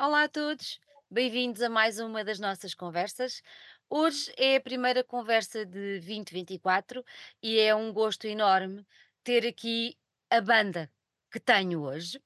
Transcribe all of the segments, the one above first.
Olá a todos, bem-vindos a mais uma das nossas conversas. Hoje é a primeira conversa de 2024 e é um gosto enorme ter aqui a banda que tenho hoje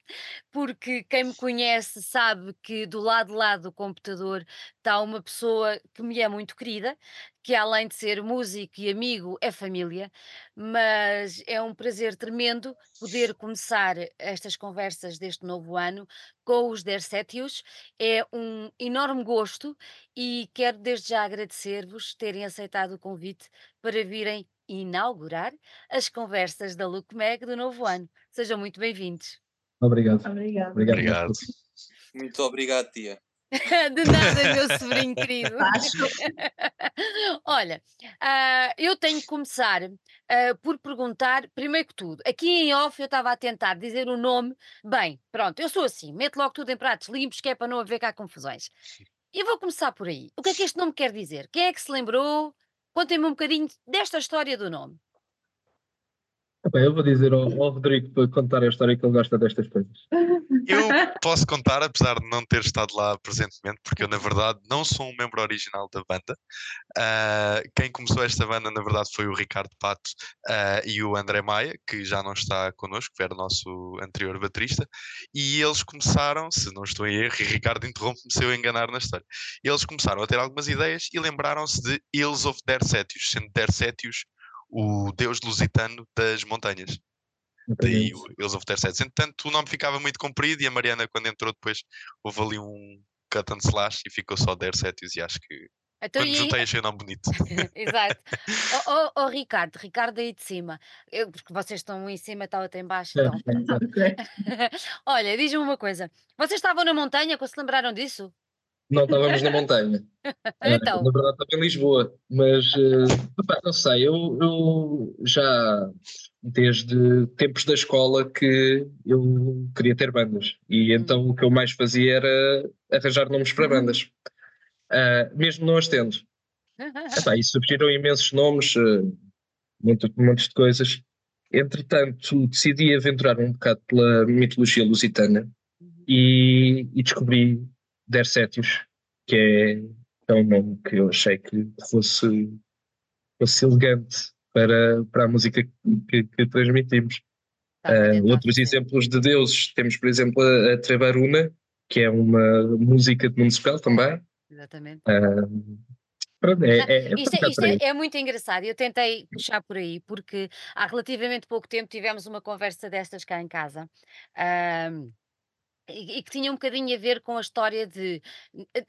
porque quem me conhece sabe que do lado de lá do computador está uma pessoa que me é muito querida, que além de ser músico e amigo, é família, mas é um prazer tremendo poder começar estas conversas deste novo ano com os Dersétios. É um enorme gosto e quero desde já agradecer-vos terem aceitado o convite para virem inaugurar as conversas da LukeMeg do novo ano. Sejam muito bem-vindos. Obrigado. Obrigado. Obrigado. Muito obrigado, tia. De nada, meu sobrinho querido. Olha, ah, eu tenho que começar ah, por perguntar, primeiro que tudo, aqui em off eu estava a tentar dizer o nome. Bem, pronto, eu sou assim, meto logo tudo em pratos limpos, que é para não haver cá confusões. E vou começar por aí. O que é que este nome quer dizer? Quem é que se lembrou? Contem-me um bocadinho desta história do nome. Epá, eu vou dizer ao, ao Rodrigo para contar a história que ele gosta destas coisas. Eu posso contar, apesar de não ter estado lá presentemente, porque eu, na verdade, não sou um membro original da banda. Ah, quem começou esta banda, na verdade, foi o Ricardo Pato ah, e o André Maia, que já não está connosco, que era o nosso anterior baterista. E eles começaram, se não estou em erro, e Ricardo interrompe-me se eu enganar na história. Eles começaram a ter algumas ideias e lembraram-se de Hills of Dersétios, sendo Dersétios o deus lusitano das montanhas. Daí o Hills of Dersétios. Entretanto, o nome ficava muito comprido e a Mariana, quando entrou depois, houve ali um cut and slash e ficou só Dersétios e acho que Então, quando e juntei achei o nome bonito. Exato. Ó oh, Ricardo, Ricardo aí de cima. Eu, porque vocês estão um em cima, está outro em baixo. Então. Olha, diz-me uma coisa. Vocês estavam na montanha quando se lembraram disso? Não estávamos na montanha. Então. Na verdade, estava em Lisboa. Mas, epá, não sei, eu, eu já desde tempos da escola que eu queria ter bandas. E então o que eu mais fazia era arranjar nomes para bandas. Ah, mesmo não as tendo. Epá, e surgiram imensos nomes, eh, muito- montes de coisas. Entretanto, decidi aventurar um bocado pela mitologia lusitana e, e descobri Dersétios, que é, é um nome que eu achei que fosse, fosse elegante para, para a música que, que transmitimos. Ah, tentar outros exemplos de deuses, temos por exemplo a, a Trevaruna, que é uma música de Municipal também. Exatamente. Ah, pronto, é, é, é Isto, é, isto é- é muito engraçado. Eu tentei puxar por aí, porque há relativamente pouco tempo tivemos uma conversa destas cá em casa. ahm, e, que tinha um bocadinho a ver com a história de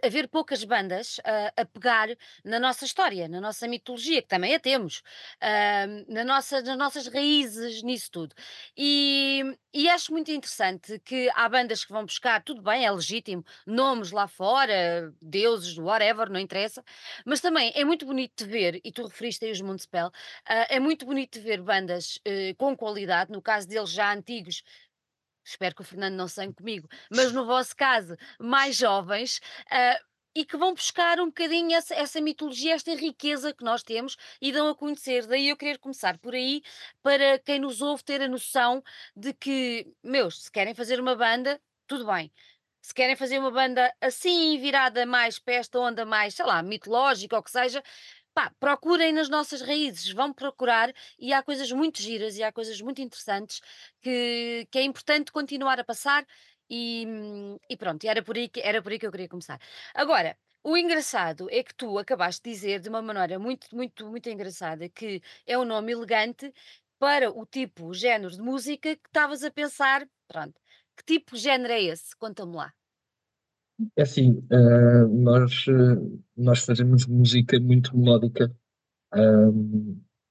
haver poucas bandas ah, a pegar na nossa história, na nossa mitologia, que também a temos, ahm, na nossa, nas nossas raízes, nisso tudo. E, e acho muito interessante que há bandas que vão buscar, tudo bem, é legítimo, nomes lá fora, deuses, whatever, não interessa, mas também é muito bonito de ver, e tu referiste aí os Municipal, ah, é muito bonito de ver bandas eh, com qualidade, no caso deles já antigos, espero que o Fernando não sangue comigo, mas no vosso caso, mais jovens, ah, e que vão buscar um bocadinho essa, essa mitologia, esta riqueza que nós temos e dão a conhecer. Daí eu querer começar por aí, para quem nos ouve ter a noção de que, meus, se querem fazer uma banda, tudo bem. Se querem fazer uma banda assim, virada mais para esta onda mais, sei lá, mitológica ou o que seja, pá, procurem nas nossas raízes, vão procurar e há coisas muito giras e há coisas muito interessantes que, que é importante continuar a passar e, e pronto, era por, aí que, era por aí que eu queria começar. Agora, o engraçado é que tu acabaste de dizer de uma maneira muito, muito, muito engraçada que é um nome elegante para o tipo, o género de música que estavas a pensar, pronto. Que tipo de género é esse? Conta-me lá. É assim, ah, nós, ah, nós fazemos música muito melódica.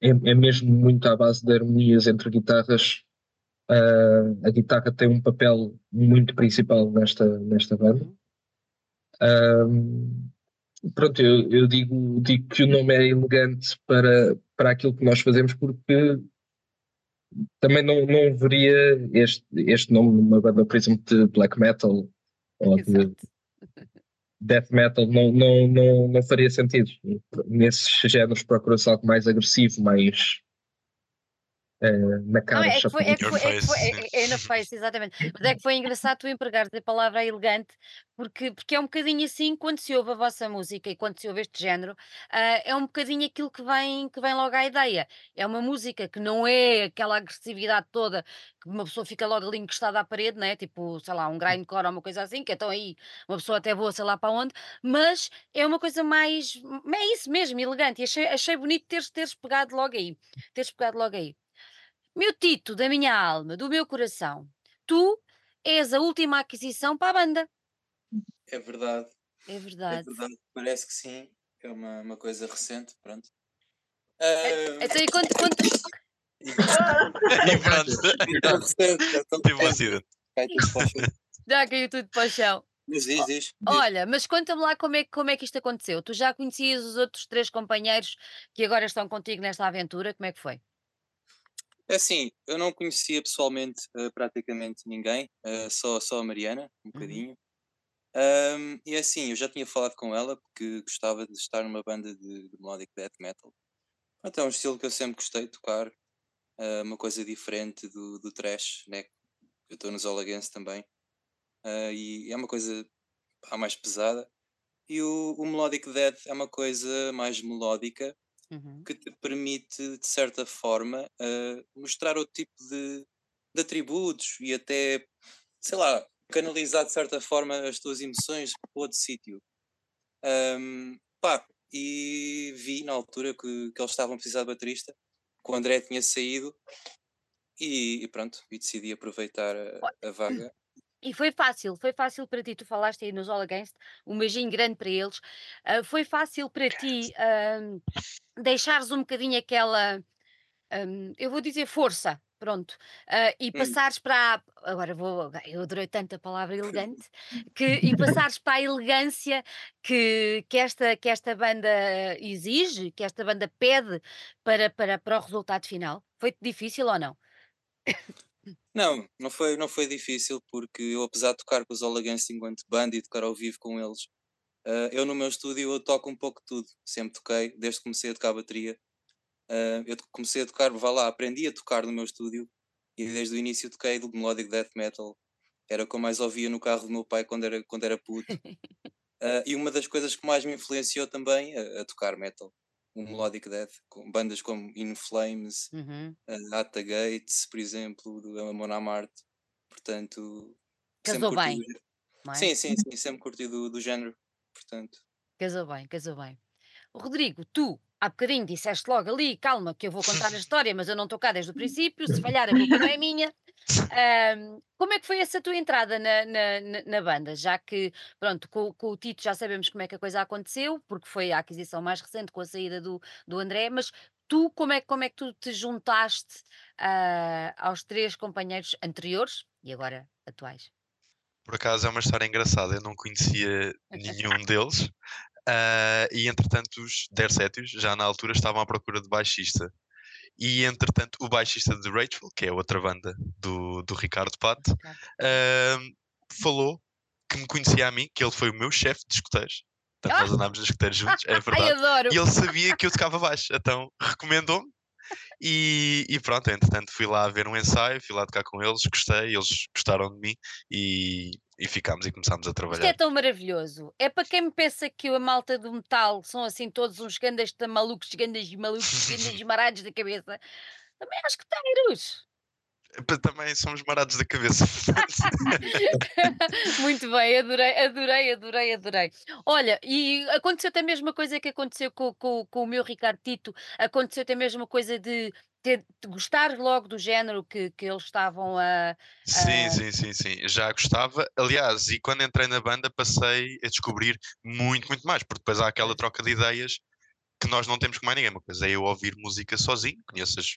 É, é mesmo muito à base de harmonias entre guitarras. Ah, a guitarra tem um papel muito principal nesta, nesta banda. Pronto, eu, eu digo, digo que o nome é elegante para, para aquilo que nós fazemos porque também não, não veria este, este nome numa banda, por exemplo, de black metal ou de. Death metal, não, não, não, não faria sentido. Nesses géneros procura-se algo mais agressivo, mais uh, na cara. Não, é que foi, é que foi, é que foi, face, é, é na face, exatamente. Mas é que foi engraçado tu empregares a palavra elegante, porque, porque é um bocadinho assim, quando se ouve a vossa música e quando se ouve este género, ah, é um bocadinho aquilo que vem, que vem logo à ideia. É uma música que não é aquela agressividade toda, que uma pessoa fica logo ali encostada à parede, né? Tipo, sei lá, um grindcore ou uma coisa assim, que então aí uma pessoa até voa, sei lá para onde, mas é uma coisa mais, é isso mesmo, elegante. E achei, achei bonito teres, teres pegado logo aí, teres pegado logo aí. Meu Tito, da minha alma, do meu coração, tu és a última aquisição para a banda. É verdade, É é verdade. verdade. Parece que sim. É uma, uma coisa recente, pronto. É- Ah, Então, e quanto, quanto, e pronto, é é tive um acidente. Vai tudo para o chão. já caiu tudo para o chão. Mas diz, diz. diz. Olha, mas conta-me lá como é, que- como é que isto aconteceu. Tu já conhecias os outros três companheiros que agora estão contigo nesta aventura? Como é que foi? É assim, eu não conhecia pessoalmente ah, praticamente ninguém, ah, só, só a Mariana, um bocadinho. Ahm, e é assim, eu já tinha falado com ela porque gostava de estar numa banda de, de melodic death metal. É um estilo que eu sempre gostei de tocar, ah, uma coisa diferente do, do trash, né? Eu estou nos All Against também, e é uma coisa pá, mais pesada. E o, o melodic death é uma coisa mais melódica, Uhum. que te permite, de certa forma, eh, mostrar outro tipo de, de atributos e até, sei lá, canalizar de certa forma as tuas emoções para outro sítio. Ahm, pá, e vi na altura que, que eles estavam a precisar de baterista, que o André tinha saído e, e pronto, e decidi aproveitar a, a vaga. E foi fácil, foi fácil para ti, tu falaste aí nos All Against, um beijinho grande para eles. Ah, foi fácil para ti ahm, deixares um bocadinho aquela, ahm, eu vou dizer força, pronto, ah, e Hum. passares para, a- agora vou, eu adorei tanto a palavra elegante, que, e passares para a elegância que, que, esta, que esta banda exige, que esta banda pede para, para, para o resultado final. Foi difícil ou não? Não, não foi, não foi difícil, porque eu, apesar de tocar com os All Against enquanto banda e tocar ao vivo com eles, ah, eu no meu estúdio eu toco um pouco de tudo. Sempre toquei, desde que comecei a tocar bateria. Ah, eu comecei a tocar, vá lá, aprendi a tocar no meu estúdio e desde o início toquei do melodic death metal. Era o que eu mais ouvia no carro do meu pai quando era, quando era puto. Ah, e uma das coisas que mais me influenciou também a, a tocar metal, o melodic death, com bandas como In Flames, Uhum. uh, At the Gates, por exemplo, do Amon Amarte. Portanto, Casou bem, do é? Sim, sim, sim, sempre curti do, do género. Portanto, Casou bem, casou bem. Rodrigo, tu há bocadinho disseste logo ali, calma, que eu vou contar a história, mas eu não estou cá desde o princípio, se falhar a culpa não é minha. Ahm, como é que foi essa tua entrada na, na, na- banda? Já que, pronto, com, com o Tito já sabemos como é que a coisa aconteceu, porque foi a aquisição mais recente com a saída do, do André, mas tu, como é, que- como é que tu te juntaste ah, aos três companheiros anteriores e agora atuais? Por acaso é uma história engraçada, eu não conhecia nenhum deles. ah, e entretanto os Dersétios já na altura estavam à procura de baixista. E entretanto o baixista de Rachel, que é outra banda do, do Ricardo Pato, ah, falou que me conhecia a mim, que ele foi o meu chefe de escuteiros. Portanto, nós andámos a escuteiros juntos, é Ai, verdade. adoro! E ele sabia que eu tocava baixo, então recomendou-me. E, e pronto, entretanto fui lá ver um ensaio, fui lá tocar com eles, gostei, eles gostaram de mim e, e ficámos e começámos a Isto é trabalhar. tão maravilhoso. É para quem me pensa que a malta do metal são assim todos uns gandas malucos, gandas malucos, gandas marados da cabeça. Também acho que teiros. Também somos marados da cabeça. Muito bem, adorei, adorei, adorei, adorei. Olha, e aconteceu a mesma coisa que aconteceu com, com, com o meu Ricardo Tito, aconteceu a mesma coisa de, ter, de gostar logo do género que, que eles estavam a. Sim, Ah. sim, sim, sim. Já gostava. Aliás, e quando entrei na banda passei a descobrir muito, muito mais, porque depois há aquela troca de ideias que nós não temos com mais ninguém. Uma coisa é eu ouvir música sozinho, conheço as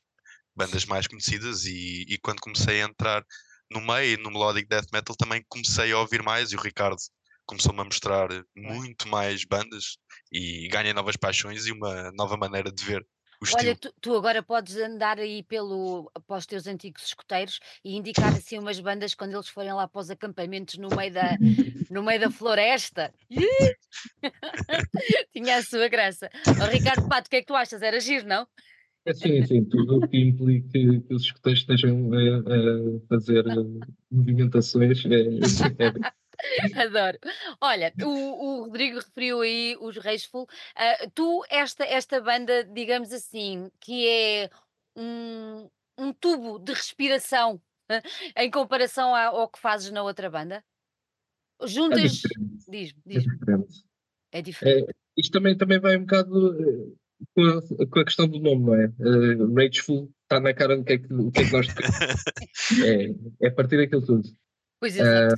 bandas mais conhecidas e, e quando comecei a entrar no meio, no melodic death metal, também comecei a ouvir mais e o Ricardo começou-me a mostrar muito mais bandas e ganhei novas paixões e uma nova maneira de ver o Olha, tu, tu agora podes andar aí pelo, para os teus antigos escuteiros e indicar assim umas bandas quando eles forem lá para os acampamentos no meio da, no meio da floresta. Tinha a sua graça. Ó, Ricardo Pato, o que é que tu achas? Era giro, não? É, sim, sim, tudo o que implique que, que os escuteiros estejam a, a fazer eh, movimentações é, é, Adoro. Olha, o, o Rodrigo referiu aí os Rageful. Ah, tu, esta, esta banda, digamos assim, que é um, um tubo de respiração em comparação ao, ao que fazes na outra banda? é Juntas. diferente. Diz-me, É diz-me. diferente. É diferente. É, isto também, também vai um bocado eh, com a, com a questão do nome, não é? Uh, Rageful está na cara do que é que, o que, é que nós é, é a partir daquilo tudo. Pois exato.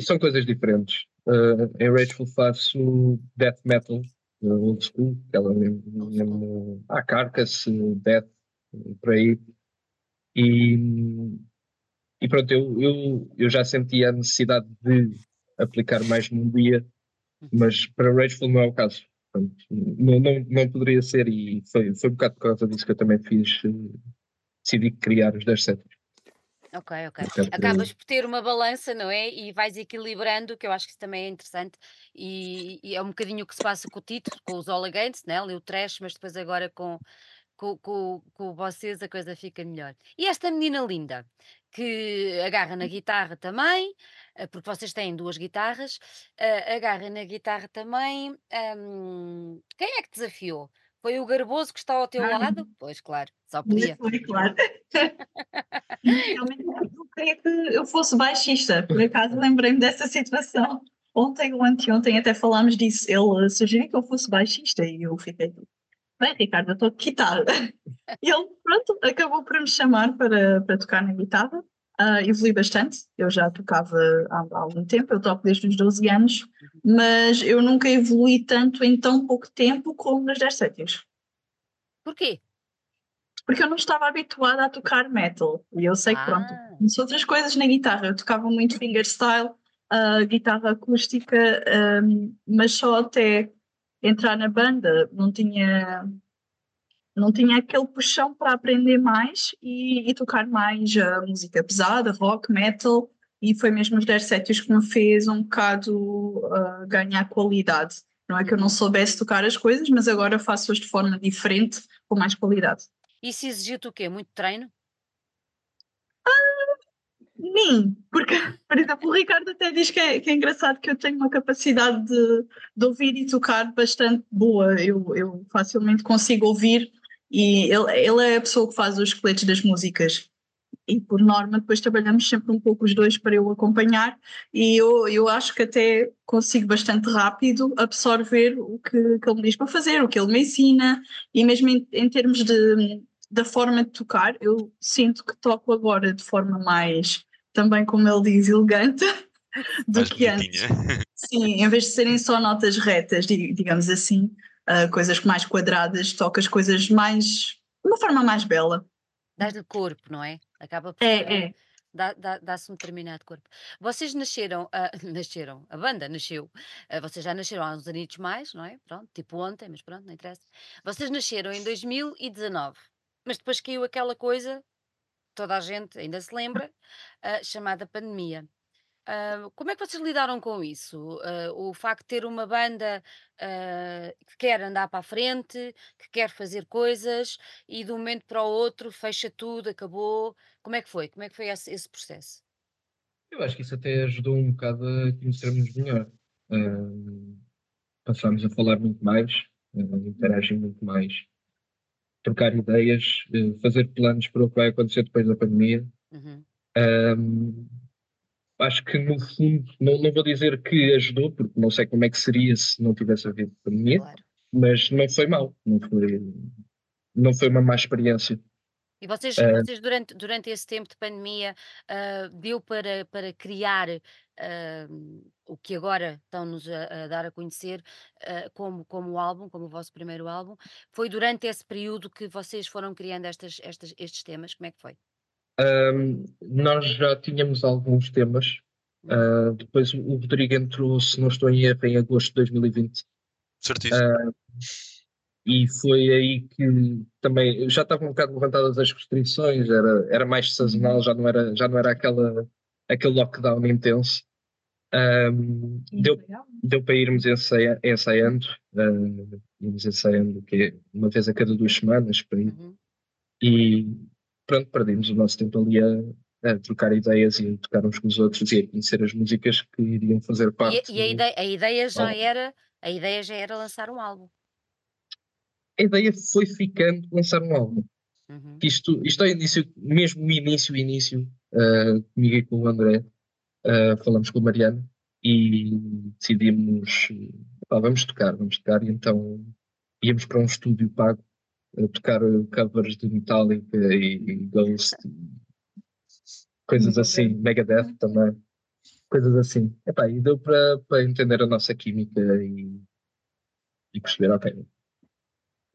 São coisas diferentes. Uh, em Rageful faço death metal, uh, old school, aquela mesmo, mesmo ah, Carcass, uh, death, uh, por aí. E, e pronto, eu, eu, eu já sentia a necessidade de aplicar mais melodia, mas para Rageful não é o caso. Portanto, não, não, não poderia ser, e foi, foi um bocado por causa disso que eu também fiz, uh, decidi criar os 10 setas. Ok, ok. Portanto, Acabas por ter uma balança, não é? E vais equilibrando, que eu acho que isso também é interessante. E, e é um bocadinho o que se passa com o título, com os All Against, né? Ali o trash, mas depois agora com, com, com, com vocês a coisa fica melhor. E esta menina linda, que agarra na guitarra também, eh, porque vocês têm duas guitarras, eh, agarra na guitarra também. hum, quem é que desafiou? Foi o Garboso que está ao teu Ah, lado? Pois, claro, só podia. foi, claro. Realmente eu queria que eu fosse baixista, por acaso lembrei-me dessa situação. Ontem ou anteontem até falámos disso. Ele sugeriu que eu fosse baixista e eu fiquei bem, Ricardo, eu estou de guitarra. E ele, pronto, acabou por me chamar para, para tocar na guitarra. Ah, evolui bastante, eu já tocava há, há algum tempo, eu toco desde os 12 anos, mas eu nunca evolui tanto em tão pouco tempo como nos 10 sétios. Porquê? porque eu não estava habituada a tocar metal. E eu sei que, pronto, Ah. conheço outras coisas na guitarra. Eu tocava muito fingerstyle, uh, guitarra acústica, um, mas só até entrar na banda não tinha, não tinha aquele puxão para aprender mais e, e tocar mais uh, música pesada, rock, metal. E foi mesmo os 10 sétios que me fez um bocado uh, ganhar qualidade. Não é que eu não soubesse tocar as coisas, mas agora faço-as de forma diferente, com mais qualidade. Isso exigiu-te o quê? Muito treino? Sim, porque, por exemplo, o Ricardo até diz que é, que é engraçado que eu tenho uma capacidade de, de ouvir e tocar bastante boa. Eu, eu facilmente consigo ouvir e ele, ele é a pessoa que faz os esqueletos das músicas. E por norma, depois trabalhamos sempre um pouco os dois para eu acompanhar, e eu, eu acho que até consigo bastante rápido absorver o que, que ele me diz para fazer, o que ele me ensina, e mesmo em, em termos de, da forma de tocar, eu sinto que toco agora de forma mais, também como ele diz, elegante do Mais que antes. Sim, em vez de serem só notas retas, di- digamos assim, ah, coisas mais quadradas, toco as coisas mais, de uma forma mais bela. Dás-lhe corpo, não é? Acaba por É, ser, é. dá- dá- dá-se um determinado corpo. Vocês nasceram, ah, nasceram, a banda nasceu, ah, vocês já nasceram há uns anitos mais, não é? Pronto, tipo ontem, mas pronto, não interessa. Vocês nasceram em 2019, mas depois caiu aquela coisa, toda a gente ainda se lembra, ah, chamada pandemia. Ah, como é que vocês lidaram com isso? Ah, o facto de ter uma banda que quer andar para a frente, que quer fazer coisas e de um momento para o outro fecha tudo, acabou. Como é que foi? Como é que foi esse, esse processo? Eu acho que isso até ajudou um bocado a conhecermos melhor. Uh, passámos a falar muito mais, uh, interagir muito mais, trocar ideias, uh, fazer planos para o que vai acontecer depois da pandemia. Uhum. Um, acho que no fundo, não, não vou dizer que ajudou, porque não sei como é que seria se não tivesse havido pandemia, Claro. mas não foi mal, não foi, não foi uma má experiência. E vocês, Ah. vocês durante, durante esse tempo de pandemia, ah, deu para, para criar ah, o que agora estão-nos a, a dar a conhecer ah, como, como álbum, como o vosso primeiro álbum? Foi durante esse período que vocês foram criando estas, estas, estes temas? Como é que foi? Um, nós já tínhamos alguns temas, uh, depois o Rodrigo entrou, se não estou em erro, em agosto de 2020. Certíssimo. Ah, e foi aí que também já estavam um bocado levantadas as restrições, era, era mais sazonal, já não era, já não era aquela, aquele lockdown intenso. Ahm, deu, deu para irmos ensaia, ensaiando, ah, irmos ensaiando que uma vez a cada duas semanas, por aí. Uhum. E pronto, perdemos o nosso tempo ali a, a trocar ideias e a tocar uns com os outros e a conhecer as músicas que iriam fazer E, parte. e a, do- ideia, a ideia já álbum. era, a ideia já era lançar um álbum. A ideia foi ficando lançar um álbum. Uhum. Isto, isto é início, mesmo o início, início, uh, comigo e com o André, uh, falamos com a Mariana e decidimos, pá, vamos tocar, vamos tocar, e então íamos para um estúdio pago a tocar covers de Metallica e, e Ghost, e coisas assim, Megadeth também, coisas assim. Epá, e deu para, para entender a nossa química e, e perceber, ok,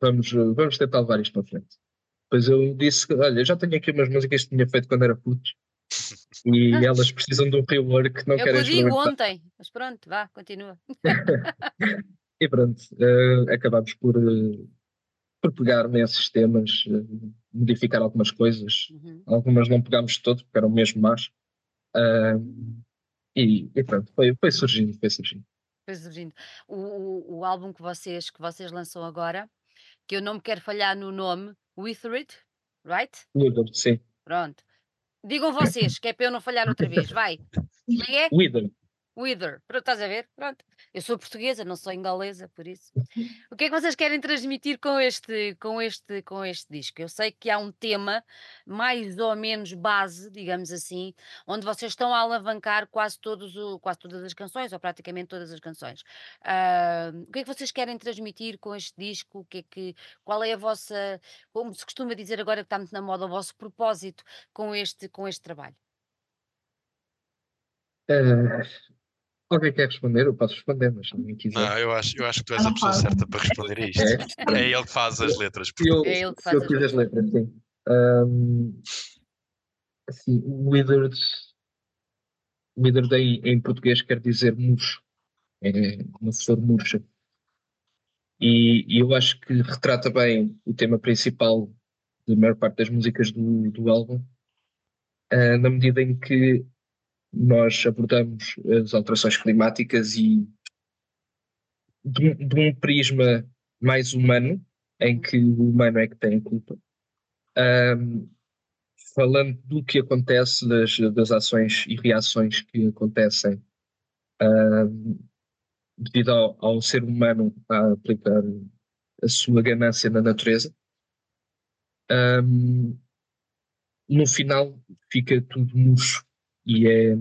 vamos, vamos tentar levar isto para frente. Depois eu disse, olha, já tenho aqui umas músicas que tinha feito quando era puto e elas precisam de um rework, não É que querem eu digo ontem, mas pronto, vá, continua. E pronto, eh, acabámos por, eh, por pegar nesses temas, eh, modificar algumas coisas. Uhum. Algumas não pegámos de todo, porque eram mesmo más. Ah, e, e pronto, foi, foi surgindo, foi surgindo. Foi surgindo. O, o, o álbum que vocês, que vocês lançam agora, que eu não me quero falhar no nome, Withered, right? Wither, sim. Pronto. Digam vocês, que é para eu não falhar outra vez, vai. Como é? que é? Wither. Wither. Pronto, estás a ver? Pronto. Eu sou portuguesa, não sou inglesa, por isso. O que é que vocês querem transmitir com este, com este, com este disco? Eu sei que há um tema mais ou menos base, digamos assim, onde vocês estão a alavancar quase, todos o, quase todas as canções, ou praticamente todas as canções. Ah, o que é que vocês querem transmitir com este disco? O que é que, qual é a vossa, como se costuma dizer agora que está muito na moda, o vosso propósito com este, com este trabalho? Ah, alguém quer responder? Eu posso responder, mas se alguém quiser. Não, eu acho, eu acho que tu és Ah, a pessoa certa para responder a isto. É? É ele que faz as letras. Eu, É ele que se faz eu as fiz as letras, sim. Ahm, assim, withered, withered em, em português quer dizer murcho. É uma flor murcha. E, e eu acho que retrata bem o tema principal da maior parte das músicas do, do álbum, ah, na medida em que nós abordamos as alterações climáticas e de um, de um prisma mais humano, em que o humano é que tem culpa, Ahm, falando do que acontece, das, das ações e reações que acontecem ahm, devido ao, ao ser humano a aplicar a sua ganância na natureza. Ahm, no final fica tudo murcho e é,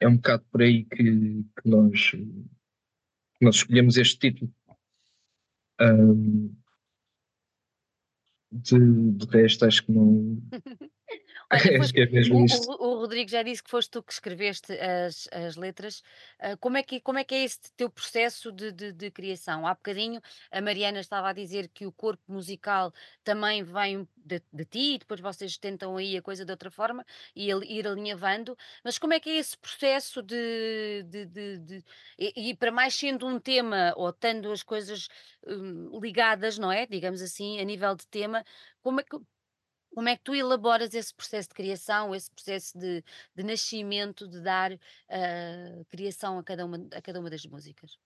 é um bocado por aí que, que nós, nós escolhemos este título. Ahm, de, de resto, acho que não. Olha, foste- é mesmo o, isto. o- o Rodrigo já disse que foste tu que escreveste as, as letras. Ah, como, é que, como é que é esse teu processo de, de- de criação? Há bocadinho a Mariana estava a dizer que o corpo musical também vem de, de ti e depois vocês tentam aí a coisa de outra forma e ir alinhavando. Mas como é que é esse processo de. de- de- de- e, e para mais sendo um tema ou tendo as coisas hum, ligadas, não é? Digamos assim, a nível de tema, como é que. Como é que tu elaboras esse processo de criação, esse processo de, de nascimento, de dar ah, criação a cada, uma, a cada uma das músicas?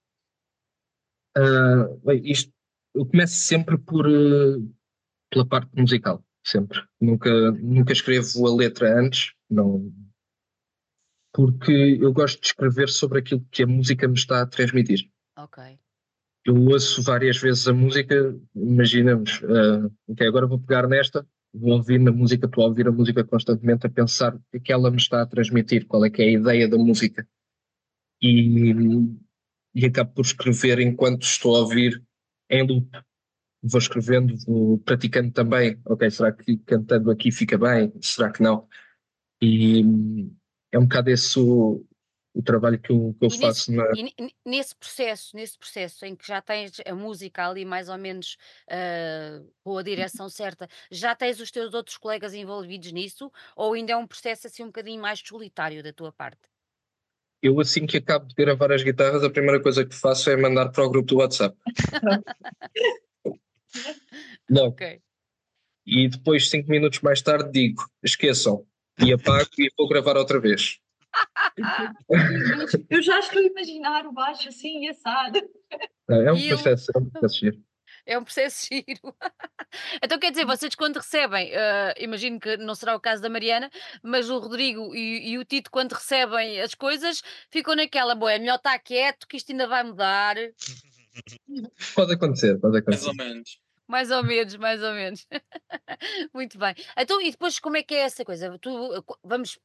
Ah, bem, isto, eu começo sempre por, eh, pela parte musical, sempre. Nunca, nunca escrevo a letra antes, não, porque eu gosto de escrever sobre aquilo que a música me está a transmitir. Ok. Eu ouço várias vezes a música, imaginamos, ah, ok, agora vou pegar nesta, vou ouvir na música, estou a ouvir a música constantemente, a pensar o que é que ela me está a transmitir, qual é que é a ideia da música. E, e acabo por escrever enquanto estou a ouvir em loop. Vou escrevendo, vou praticando também, ok, será que cantando aqui fica bem? Será que não? E é um bocado esse o, o trabalho que eu, que eu nesse, faço na, e ne- ne- nesse processo, nesse processo em que já tens a música ali mais ou menos ah, com a direção certa, já tens os teus outros colegas envolvidos nisso? Ou ainda é um processo assim um bocadinho mais solitário da tua parte? Eu, assim que acabo de gravar as guitarras, a primeira coisa que faço é mandar para o grupo do WhatsApp. Logo. Ok. E depois, cinco minutos mais tarde, digo: esqueçam, e apago e vou gravar outra vez. Eu já estou a imaginar o baixo assim, assado. É um E eu- processo, é um processo giro. É um processo giro. Então quer dizer, vocês quando recebem, ah, imagino que não será o caso da Mariana, mas o Rodrigo e, e o Tito, quando recebem as coisas, ficam naquela, boa, é melhor estar quieto, que isto ainda vai mudar. Pode acontecer, pode Mais ou acontecer. menos. Mais ou menos, mais ou menos. Muito bem. Então, e depois como é que é essa coisa? Tu, uh, co- vamos,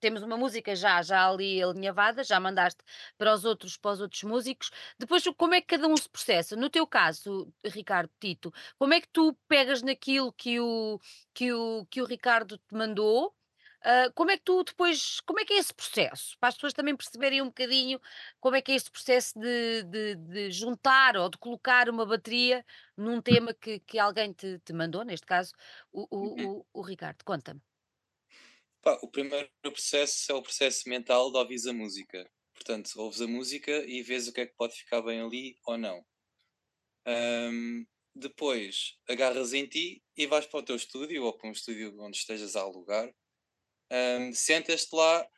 temos uma música já, já ali alinhavada, já mandaste para os outros, para os outros músicos. Depois, como é que cada um se processa? No teu caso, Ricardo Tito, como é que tu pegas naquilo que o, que o, que o Ricardo te mandou? Ah, como é que tu depois, como é que é esse processo? Para as pessoas também perceberem um bocadinho como é que é esse processo de, de, de juntar ou de colocar uma bateria num tema que, que alguém te, te mandou, neste caso o, Uhum. o, o, o Ricardo. Conta-me. Pá, o primeiro processo é o processo mental de ouvires a música. Portanto, ouves a música e vês o que é que pode ficar bem ali ou não. Ahm, depois agarras em ti e vais para o teu estúdio ou para um estúdio onde estejas a alugar. Ahm, Sentas-te lá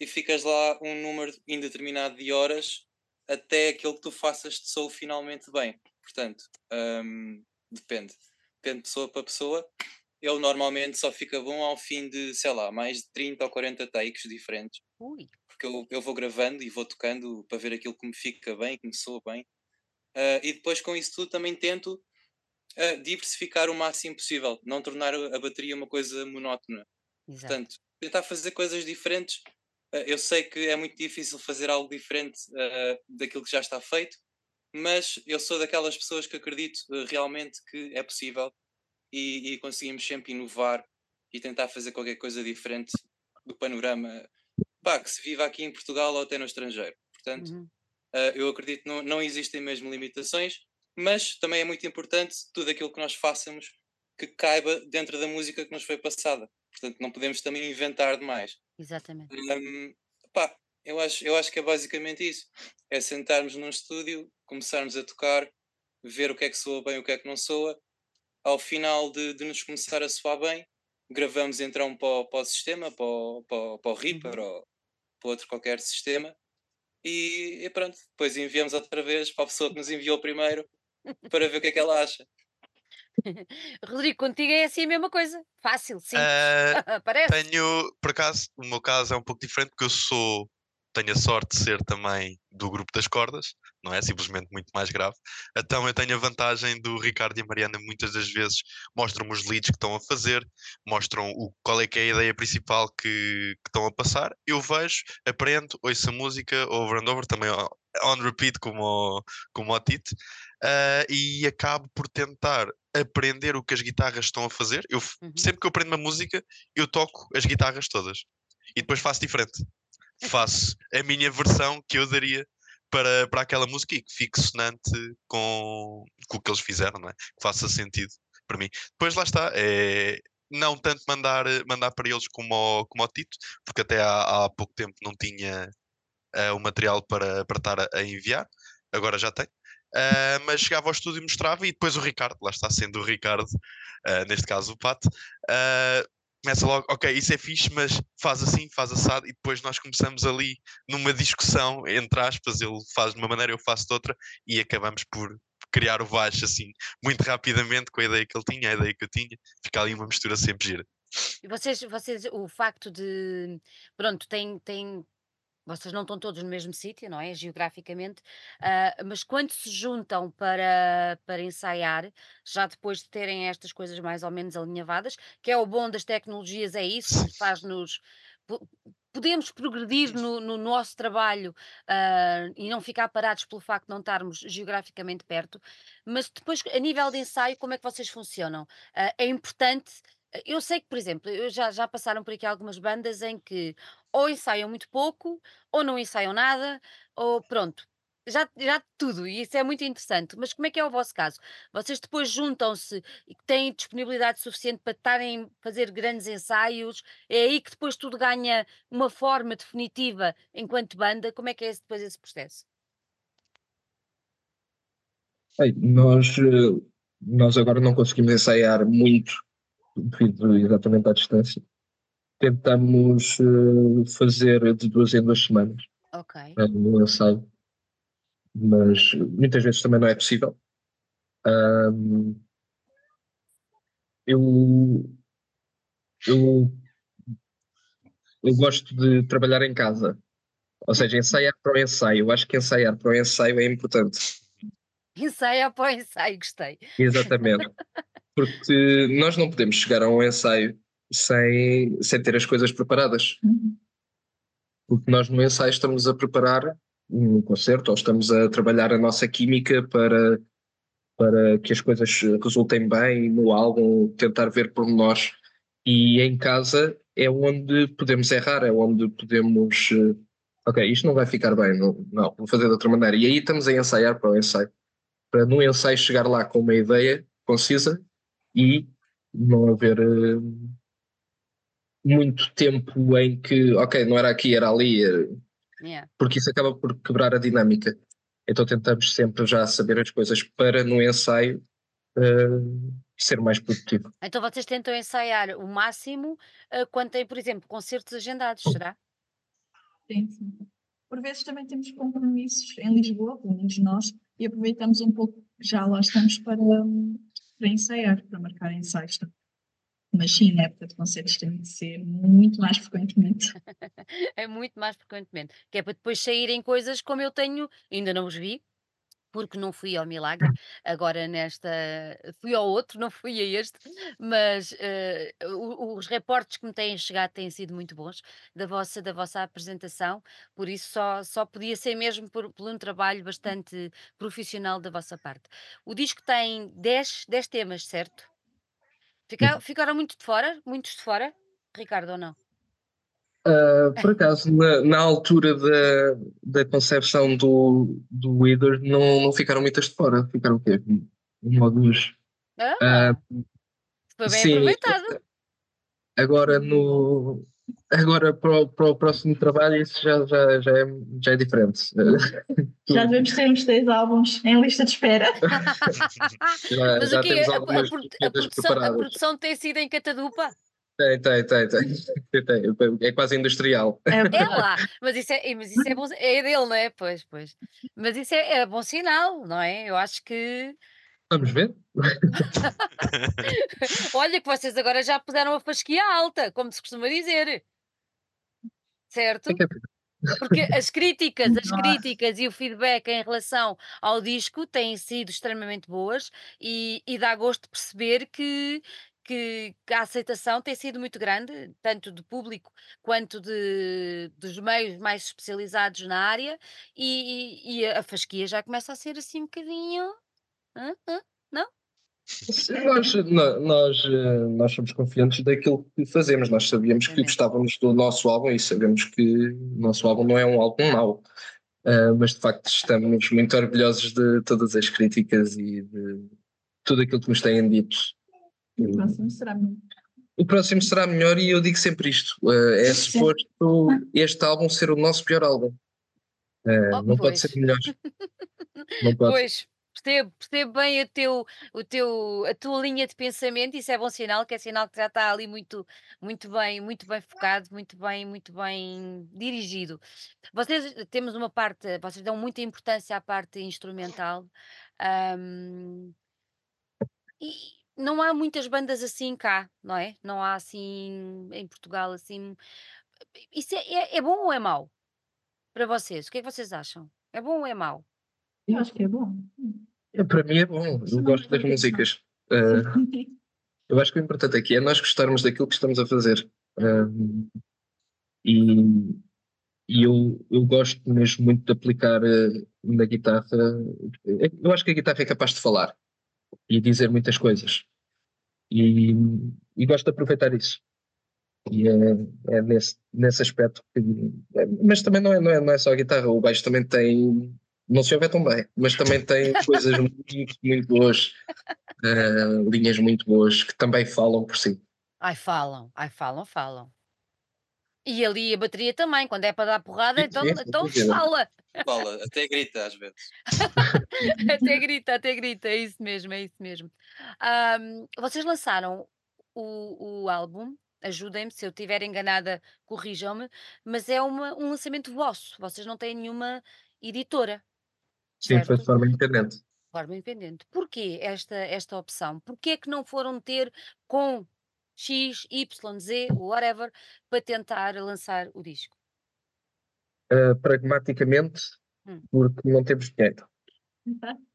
e ficas lá um número indeterminado de horas até aquilo que tu faças te soe finalmente bem. Portanto, ahm, depende. Depende de pessoa para pessoa. Ele normalmente só fica bom ao fim de, sei lá, mais de 30 ou 40 takes diferentes Ui, porque eu, eu vou gravando e vou tocando para ver aquilo que me fica bem, que me soa bem. Ah, e depois com isso tudo também tento ah, diversificar o máximo possível, não tornar a bateria uma coisa monótona. exato. Portanto, tentar fazer coisas diferentes. Ah, eu sei que é muito difícil fazer algo diferente daquilo que já está feito, mas eu sou daquelas pessoas que acredito realmente que é possível e, e conseguimos sempre inovar e tentar fazer qualquer coisa diferente do panorama pá, que se viva aqui em Portugal ou até no estrangeiro. Portanto, Uhum. ah, eu acredito que não, não existem mesmo limitações, mas também é muito importante tudo aquilo que nós façamos que caiba dentro da música que nos foi passada. Portanto, não podemos também inventar demais. Exatamente. Hum, pá, eu acho, eu acho que é basicamente isso. É sentarmos num estúdio, começarmos a tocar, ver o que é que soa bem e o que é que não soa. Ao final de, de nos começar a soar bem, gravamos então para o, para o sistema, para o, para o, para o Reaper Uhum. ou para outro qualquer sistema. E, e pronto, depois enviamos outra vez para a pessoa que nos enviou primeiro para ver o que é que ela acha. Rodrigo, contigo é assim a mesma coisa. Fácil, simples. Ah, Parece. tenho, por acaso, o meu caso é um pouco diferente porque eu sou, tenho a sorte de ser também do grupo das cordas, não é? Simplesmente muito mais grave. Então eu tenho a vantagem do Ricardo e a Mariana muitas das vezes mostram-me os leads que estão a fazer, mostram o, qual é que é a ideia principal que, que estão a passar. Eu vejo, aprendo, ouço a música over and over, também on repeat como o, como o Tite, ah, e acabo por tentar aprender o que as guitarras estão a fazer. Eu, Uhum. Sempre que eu aprendo uma música, eu toco as guitarras todas e depois faço diferente. Faço a minha versão que eu daria para, para aquela música e que fique sonante com, com o que eles fizeram, não é? Que faça sentido para mim. Depois lá está, é não tanto mandar, mandar para eles como ao, como ao Tito, porque até há, há pouco tempo não tinha eh, o material para, para estar a, a enviar, agora já tenho. Ah, mas chegava ao estúdio e mostrava, e depois o Ricardo, lá está sendo o Ricardo, ah, neste caso o Pato, começa logo, ok, isso é fixe, mas faz assim, faz assado, e depois nós começamos ali numa discussão, entre aspas, ele faz de uma maneira, eu faço de outra, e acabamos por criar o baixo assim, muito rapidamente, com a ideia que ele tinha, a ideia que eu tinha, fica ali uma mistura sempre gira. E vocês, vocês, o facto de, pronto, tem, tem, vocês não estão todos no mesmo sítio, não é? Geograficamente, ah, mas quando se juntam para, para ensaiar, já depois de terem estas coisas mais ou menos alinhavadas, que é o bom das tecnologias, é isso, faz-nos. po- Podemos progredir no, no nosso trabalho ah, e não ficar parados pelo facto de não estarmos geograficamente perto, mas depois, a nível de ensaio, como é que vocês funcionam? Ah, é importante eu sei que, por exemplo, eu já, já passaram por aqui algumas bandas em que ou ensaiam muito pouco, ou não ensaiam nada, ou pronto, já, já tudo, e isso é muito interessante. Mas como é que é o vosso caso? Vocês depois juntam-se e têm disponibilidade suficiente para estarem a fazer grandes ensaios? É aí que depois tudo ganha uma forma definitiva enquanto banda? Como é que é esse- depois esse processo? Nós, eh, nós agora não conseguimos ensaiar muito devido exatamente à distância. Tentamos eh, fazer de duas em duas semanas Ok. eh, no ensaio, mas muitas vezes também não é possível. Ahm, eu, eu, eu gosto de trabalhar em casa. Ou seja, ensaiar para o ensaio. Eu acho que ensaiar para o ensaio é importante. Ensaio após ensaio, gostei. Exatamente. Porque nós não podemos chegar a um ensaio sem, sem ter as coisas preparadas. Porque nós no ensaio estamos a preparar um concerto ou estamos a trabalhar a nossa química para, para que as coisas resultem bem no álbum, tentar ver por nós. E em casa é onde podemos errar, é onde podemos. eh, Ok, isto não vai ficar bem, não, não, vou fazer de outra maneira. E aí estamos a ensaiar para o ensaio. Para no ensaio chegar lá com uma ideia concisa e não haver eh, muito tempo em que, ok, não era aqui, era ali, eh, Yeah. porque isso acaba por quebrar a dinâmica. Então tentamos sempre já saber as coisas para no ensaio eh, ser mais produtivo. Então vocês tentam ensaiar o máximo ah, quando têm, por exemplo, concertos agendados, será? Sim, sim. Por vezes também temos compromissos em Lisboa, pelo menos nós, e aproveitamos um pouco já lá estamos para, hum, para ensaiar, para marcar ensaios. Mas sim, na época de concertos tem de ser muito mais frequentemente. É muito mais frequentemente. Que é para depois saírem coisas como eu tenho, ainda não os vi, porque não fui ao Milagre, agora nesta. Fui ao outro, não fui a este, mas o- os reportes que me têm chegado têm sido muito bons da vossa, da vossa apresentação, por isso só, só podia ser mesmo por, por um trabalho bastante profissional da vossa parte. O disco tem 10, 10 temas, certo? Fica- ficaram muito de fora? Muitos de fora? Ricardo, ou não? Ah, por acaso, na, na altura da, da concepção do, do Wither, não, não ficaram muitas de fora, ficaram o quê? Uma ou duas. Ah, Ah, foi bem sim, aproveitado. Agora, no, agora para, o, para o próximo trabalho, isso já, já, já, é, já é diferente. Já devemos ter uns três álbuns em lista de espera. Já, Mas já o quê? temos A, a a produção, a produção tem sido em catadupa? Tem, tem, tem, tem, tem. É quase industrial. É É lá, mas isso é, mas isso é bom, é dele, não é? Pois, pois. Mas isso é, é bom sinal, não é? Eu acho que. Vamos ver? Olha, que vocês agora já puseram a fasquia alta, como se costuma dizer. Certo? É é- Porque as críticas, as críticas e o feedback em relação ao disco têm sido extremamente boas e, e dá gosto de perceber que, que, que a aceitação tem sido muito grande, tanto do público quanto de, dos meios mais especializados na área, e, e a fasquia já começa a ser assim um bocadinho. hã? Hã? Nós, nó- nós, eh, nós somos confiantes daquilo que fazemos. Nós sabíamos que gostávamos do nosso álbum e sabemos que o nosso álbum não é um álbum mau. Ah, mas de facto estamos muito orgulhosos de todas as críticas e de tudo aquilo que nos têm dito. O próximo será muito. O próximo será melhor e eu digo sempre isto: ah, é Sim. suposto este álbum ser o nosso pior álbum. Ah, Oh, não pois. pode ser melhor. Não pode. Pois, percebo, percebo bem o teu, o teu, a tua linha de pensamento, isso é bom sinal, que é sinal que já está ali muito, muito bem, muito bem focado, muito bem, muito bem dirigido. Vocês temos uma parte, vocês dão muita importância à parte instrumental. ahm, e não há muitas bandas assim cá, não é? Não há assim em Portugal assim. Isso é, é, é bom ou é mau para vocês? O que é que vocês acham? É bom ou é mau? Eu acho que é bom. É, Para mim é bom, Isso eu gosto das é músicas. Ah, Eu acho que o importante aqui é nós gostarmos daquilo que estamos a fazer. Um, e e eu, eu gosto mesmo muito de aplicar eh, na guitarra. Eu acho que a guitarra é capaz de falar e dizer muitas coisas. E, e gosto de aproveitar isso. E é, é nesse, nesse aspecto que. é- mas também não é, não, é, não é só a guitarra, o baixo também tem. Não se ouve tão bem, mas também tem coisas muito, muito boas, eh, linhas muito boas que também falam por si. Ai, falam, ai, falam, falam. E ali a bateria também, quando é para dar porrada, então, então fala. Fala, até grita às vezes. Até grita, até grita, é isso mesmo, é isso mesmo. Ahm, vocês lançaram o, o álbum, ajudem-me, se eu estiver enganada, corrijam-me, mas é uma, um lançamento vosso, vocês não têm nenhuma editora, Sim, foi de forma independente. Forma independente. Porquê esta esta opção? Porquê é que não foram ter com X, Y, Z, whatever, para tentar lançar o disco? Uh, pragmaticamente, Hum. porque não temos dinheiro.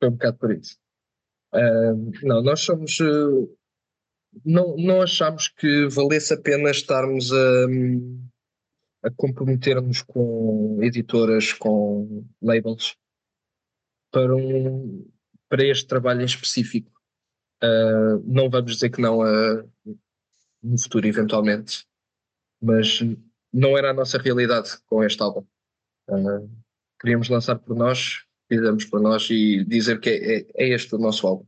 Foi um bocado por isso. Uh, não, nós somos. Uh, não, não achamos que valesse a pena estarmos a, a comprometermos com editoras, com labels, para, um, para este trabalho em específico. Uh, não vamos dizer que não a, no futuro, eventualmente, mas não era a nossa realidade com este álbum. Uh, queríamos lançar por nós, fizemos por nós e dizer que é, é, é este o nosso álbum.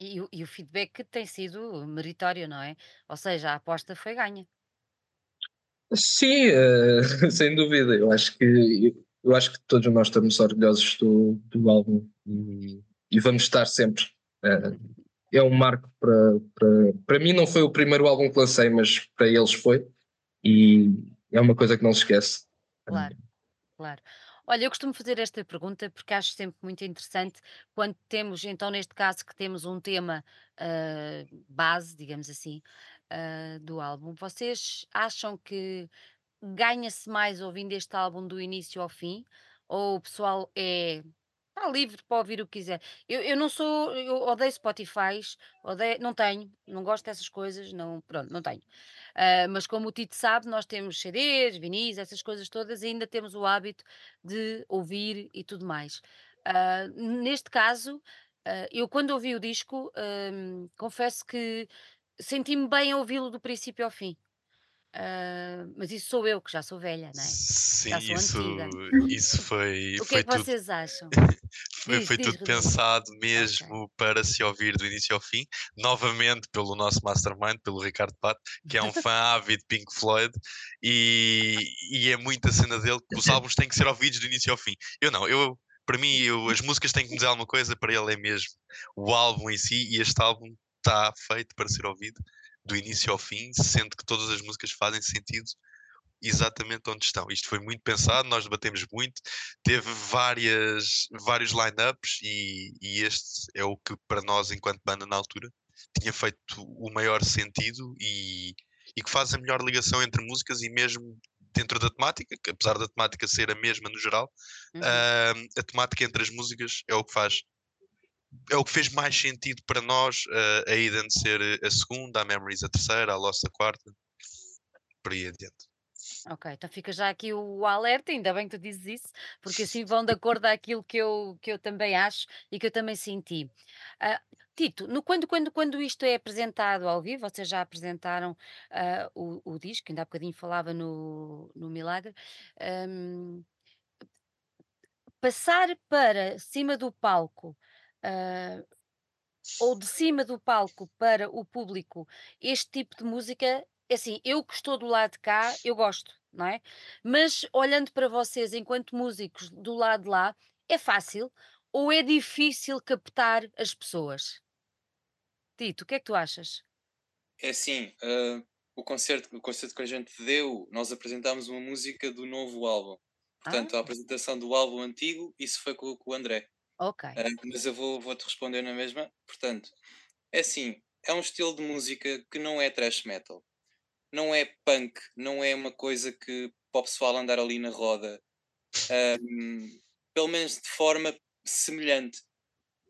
E, o- e o feedback tem sido meritório, não é? Ou seja, a aposta foi ganha. Sim, uh, sem dúvida. Eu acho que eu acho que todos nós estamos orgulhosos do, do álbum e, e vamos estar sempre. Uh, é um marco para, para. Para mim, não foi o primeiro álbum que lancei, mas para eles foi. E é uma coisa que não se esquece. Claro, claro. Olha, eu costumo fazer esta pergunta porque acho sempre muito interessante quando temos, então, neste caso, que temos um tema ah, base, digamos assim, ah, do álbum. Vocês acham que ganha-se mais ouvindo este álbum do início ao fim? Ou o pessoal é. Está livre para ouvir o que quiser. Eu, eu não sou, eu odeio Spotify, odeio, não tenho, não gosto dessas coisas, não, pronto, não tenho. Ah, mas como o Tito sabe, nós temos CDs, vinis, essas coisas todas, e ainda temos o hábito de ouvir e tudo mais. Ah, neste caso, ah, eu quando ouvi o disco, confesso que senti-me bem a ouvi-lo do princípio ao fim. Ah, mas isso sou eu, que já sou velha, não é? Sim, Já sou isso, antiga. isso foi, O que foi é que tudo, vocês acham? foi, Diz, foi diz, tudo Rodrigo. pensado mesmo para se ouvir do início ao fim, novamente pelo nosso mastermind, pelo Ricardo Pato, que é um fã ávido de Pink Floyd, e, e é muito a cena dele que os álbuns têm que ser ouvidos do início ao fim. Eu não, eu, para mim, eu, as músicas têm que dizer alguma coisa, para ele é mesmo o álbum em si, e este álbum está feito para ser ouvido do início ao fim, sendo que todas as músicas fazem sentido exatamente onde estão. Isto foi muito pensado, nós debatemos muito, teve várias, vários line-ups e, e este é o que para nós, enquanto banda na altura, tinha feito o maior sentido e, e que faz a melhor ligação entre músicas e mesmo dentro da temática, que apesar da temática ser a mesma no geral, Uhum. ah, a temática entre as músicas é o que faz é o que fez mais sentido para nós ah, a Eden ser a segunda, a Memories a terceira, a Lost a quarta, por aí adiante. Ok, então fica já aqui o alerta, ainda bem que tu dizes isso, porque assim vão de acordo àquilo que eu, que eu também acho e que eu também senti. Ah, Tito, no, quando, quando, quando isto é apresentado ao vivo, vocês já apresentaram ah, o, o disco, ainda há bocadinho falava no, no Milagre, ahm, passar para cima do palco, ah, ou de cima do palco para o público, este tipo de música, é assim, eu que estou do lado de cá, eu gosto, não é? Mas olhando para vocês enquanto músicos do lado de lá, é fácil ou é difícil captar as pessoas? Tito, o que é que tu achas? É assim, ah, o, concerto, o concerto que a gente deu, nós apresentámos uma música do novo álbum. Portanto, a Ah, apresentação do álbum antigo, isso foi com, com o André. Ok. Ah, mas eu vou, vou-te responder na mesma. Portanto, é assim, é um estilo de música que não é thrash metal. Não é punk, não é uma coisa que para o pessoal andar ali na roda. Ahm, pelo menos de forma semelhante.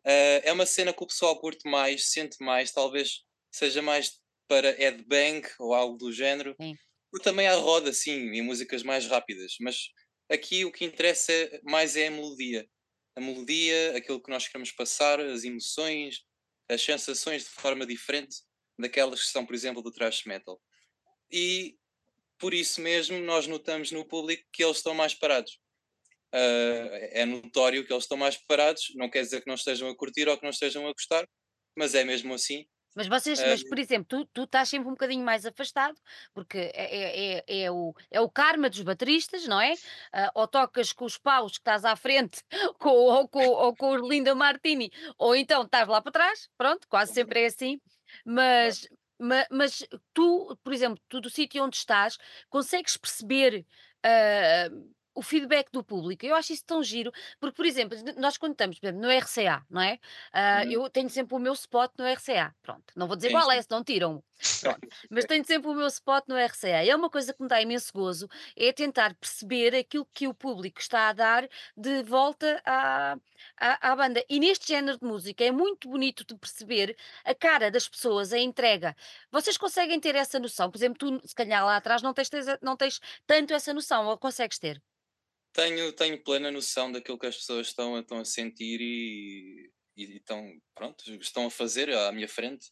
Ah, é uma cena que o pessoal curte mais, sente mais, talvez seja mais para headbang ou algo do género. Sim. Ou também à roda, sim, em músicas mais rápidas. Mas aqui o que interessa mais é a melodia. A melodia, aquilo que nós queremos passar, as emoções, as sensações de forma diferente daquelas que são, por exemplo, do thrash metal. E por isso mesmo nós notamos no público que eles estão mais parados. Ah, é notório que eles estão mais parados, não quer dizer que não estejam a curtir ou que não estejam a gostar, mas é mesmo assim. Mas vocês, mas por exemplo, tu, tu estás sempre um bocadinho mais afastado, porque é, é, é, é o, é o karma dos bateristas, não é? Ah, ou tocas com os paus que estás à frente, com, ou, com, ou com o Linda Martini, ou então estás lá para trás, pronto, quase sempre é assim. Mas, ma- mas, tu, por exemplo, tu do sítio onde estás, consegues perceber ah, o feedback do público. Eu acho isso tão giro, porque, por exemplo, nós quando estamos, por exemplo, no RCA, não é? Ah, Uhum. eu tenho sempre o meu spot no RCA. Pronto, não vou dizer qual é, sim. senão tiram. Pronto, mas tenho sempre o meu spot no RCA. É uma coisa que me dá imenso gozo, é tentar perceber aquilo que o público está a dar de volta à, à, à banda. E neste género de música é muito bonito de perceber a cara das pessoas, a entrega. Vocês conseguem ter essa noção? Por exemplo, tu, se calhar lá atrás, não tens- não tens tanto essa noção, ou consegues ter? Tenho, tenho plena noção daquilo que as pessoas estão, a- estão a sentir e, e estão, pronto, estão a fazer à minha frente.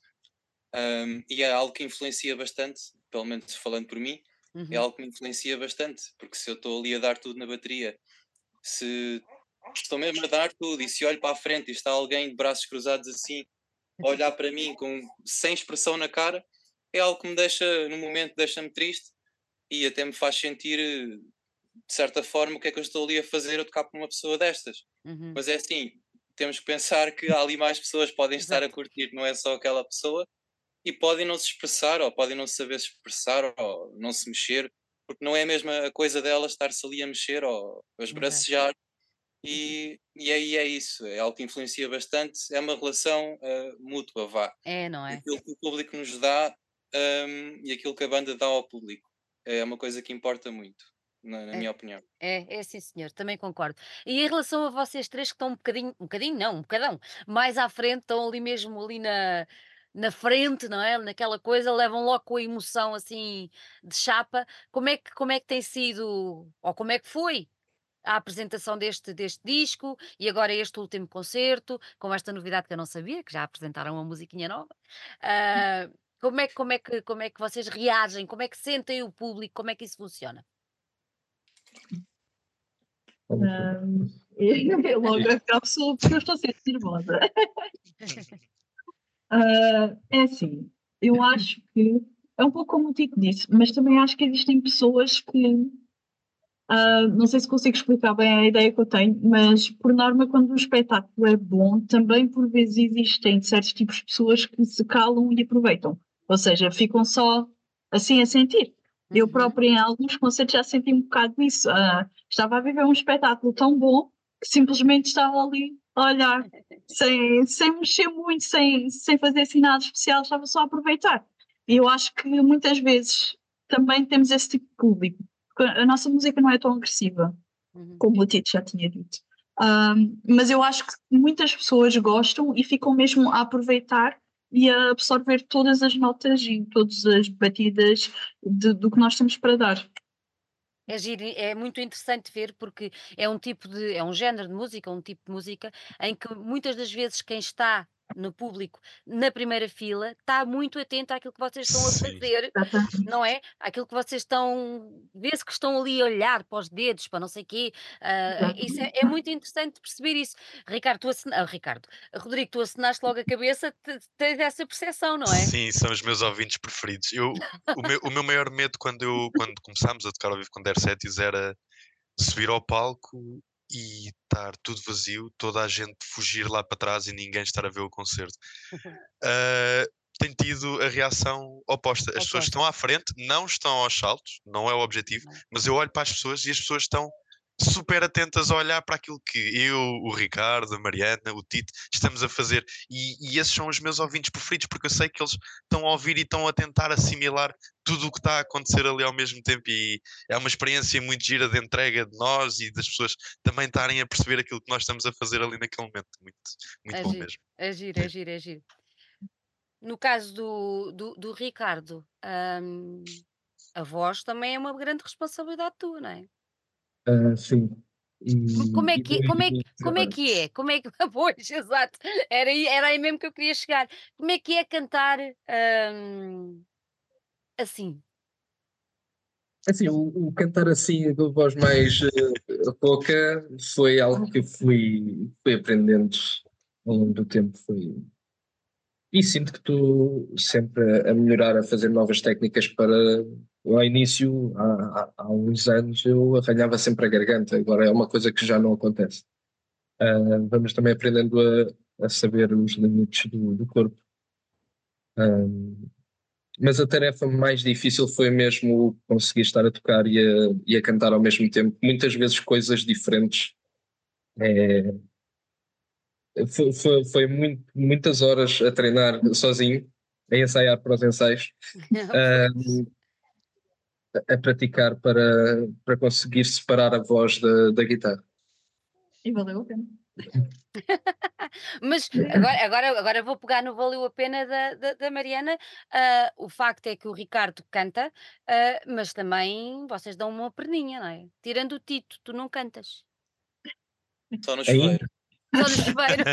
Ahm, e é algo que influencia bastante, pelo menos falando por mim, é Uhum. algo que me influencia bastante, porque se eu estou ali a dar tudo na bateria, se estou mesmo a dar tudo e se olho para a frente e está alguém de braços cruzados assim, a olhar para mim com, sem expressão na cara, é algo que me deixa, no momento, deixa-me triste e até me faz sentir, de certa forma, o que é que eu estou ali a fazer a tocar para uma pessoa destas. Uhum. Mas é assim, temos que pensar que há ali mais pessoas podem estar a curtir, não é só aquela pessoa, e podem não se expressar, ou podem não saber se expressar, ou não se mexer, porque não é a mesma coisa dela estar-se ali a mexer ou a esbracejar. E, e aí é isso, é algo que influencia bastante, é uma relação eh, mútua, vá. É, não é? Aquilo que o público nos dá hum, e aquilo que a banda dá ao público. É uma coisa que importa muito, na, na É. minha opinião. É, é sim, senhor, também concordo. E em relação a vocês três que estão um bocadinho, um bocadinho não, um bocadão, mais à frente, estão ali mesmo ali na, na frente, não é? Naquela coisa, levam logo com a emoção assim de chapa. Como é que, como é que tem sido, ou como é que foi a apresentação deste, deste disco e agora este último concerto, com esta novidade que eu não sabia, que já apresentaram uma musiquinha nova. Ah, como é, como, é que, como é que vocês reagem? Como é que sentem o público? Como é que isso funciona? Um, eu logo a pessoa porque eu estou a ser nervosa. Ah, é assim, eu acho que é um pouco como o Tico disse, mas também acho que existem pessoas que ah, não sei se consigo explicar bem a ideia que eu tenho, mas por norma, quando um espetáculo é bom, também por vezes existem certos tipos de pessoas que se calam e aproveitam, ou seja, ficam só assim a sentir. Eu própria, em alguns concertos, já senti um bocado isso. Ah, estava a viver um espetáculo tão bom que simplesmente estava ali a olhar, sem, sem mexer muito, sem, sem fazer assim nada especial, estava só a aproveitar. E eu acho que muitas vezes também temos esse tipo de público, a nossa música não é tão agressiva, Uhum. como o Tito já tinha dito. Ah, mas eu acho que muitas pessoas gostam e ficam mesmo a aproveitar e a absorver todas as notas e todas as batidas de- do que nós temos para dar. É giro, é muito interessante ver porque é um tipo de, é um género de música, um tipo de música em que muitas das vezes quem está no público na primeira fila está muito atento àquilo que vocês estão a fazer, não é? Aquilo que vocês estão, vê-se que estão ali a olhar para os dedos, para não sei quê. ah, isso é, é muito interessante perceber isso. Ricardo, tu assina, ah, Ricardo, Rodrigo, tu assinaste logo a cabeça, te- tens essa percepção, não é? Sim, são os meus ouvintes preferidos. Eu, o, meu, o meu maior medo quando, eu, quando começámos a tocar ao vivo com Der Setis era subir ao palco e estar tudo vazio, toda a gente fugir lá para trás e ninguém estar a ver o concerto. Ah, tem tido a reação oposta. As pessoas Oposta. estão à frente, não estão aos saltos, não é o objetivo, mas eu olho para as pessoas e as pessoas estão super atentas a olhar para aquilo que eu, o Ricardo, a Mariana, o Tito estamos a fazer. E, e esses são os meus ouvintes preferidos, porque eu sei que eles estão a ouvir e estão a tentar assimilar tudo o que está a acontecer ali ao mesmo tempo. E é uma experiência muito gira de entrega de nós e das pessoas também estarem a perceber aquilo que nós estamos a fazer ali naquele momento. Muito, muito É bom giro. mesmo. É giro, é giro, é giro. No caso do, do, do Ricardo, hum, a voz também é uma grande responsabilidade tua, não é? Ah, sim. Como como é que, como é, como é que é? Como é que, pois, exato, era aí, era aí mesmo que eu queria chegar. Como é que é cantar hum, assim? Assim, o, o cantar assim, com a voz mais eh, rouca, foi algo que eu fui, fui aprendendo ao longo do tempo. Foi... E sinto que estou sempre a melhorar, a fazer novas técnicas para. Ao início, há, há, há uns anos, eu arranhava sempre a garganta, agora é uma coisa que já não acontece. Ah, vamos também aprendendo a, a saber os limites do, do corpo. Ah, mas a tarefa mais difícil foi mesmo conseguir estar a tocar e a, e a cantar ao mesmo tempo. Muitas vezes coisas diferentes. É, foi, foi, foi muito, muitas horas a treinar sozinho, a ensaiar para os ensaios, a, a, praticar para, para conseguir separar a voz da, da guitarra. E valeu a pena. Mas agora, agora, agora vou pegar no Valeu a Pena da, da, da Mariana. Uh, o facto é que o Ricardo canta, uh, mas também vocês dão uma perninha, não é? Tirando o Tito, tu não cantas. Só no chuveiro. Só no chuveiro.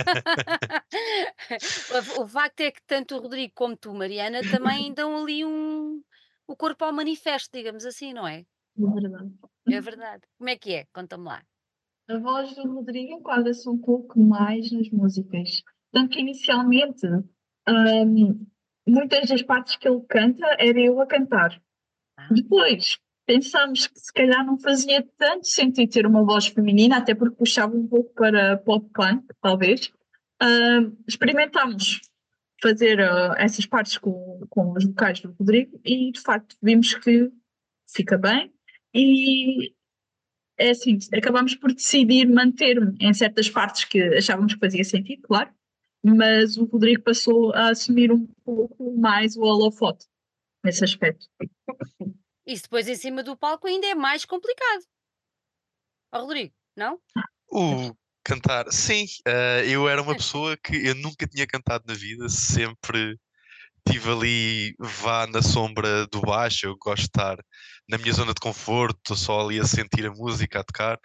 o, o facto é que tanto o Rodrigo como tu, Mariana, também dão ali um, o corpo ao manifesto, digamos assim, não é? É verdade. É verdade. Como é que é? Conta-me lá. A voz do Rodrigo enquadra-se um pouco mais nas músicas. Tanto que inicialmente um, muitas das partes que ele canta era eu a cantar. Ah. Depois pensámos que se calhar não fazia tanto sentido ter uma voz feminina, até porque puxava um pouco para pop punk, talvez. Uh, experimentámos fazer uh, essas partes com, com os vocais do Rodrigo e de facto vimos que fica bem e é assim, acabámos por decidir manter-me em certas partes que achávamos que fazia sentido, claro, mas o Rodrigo passou a assumir um pouco mais o holofote nesse aspecto. Isso depois em cima do palco ainda é mais complicado. Ó Rodrigo, não? O cantar, sim, uh, eu era uma pessoa que eu nunca tinha cantado na vida, sempre tive ali, vá na sombra do baixo, eu gosto de estar na minha zona de conforto, estou só ali a sentir a música, a tocar,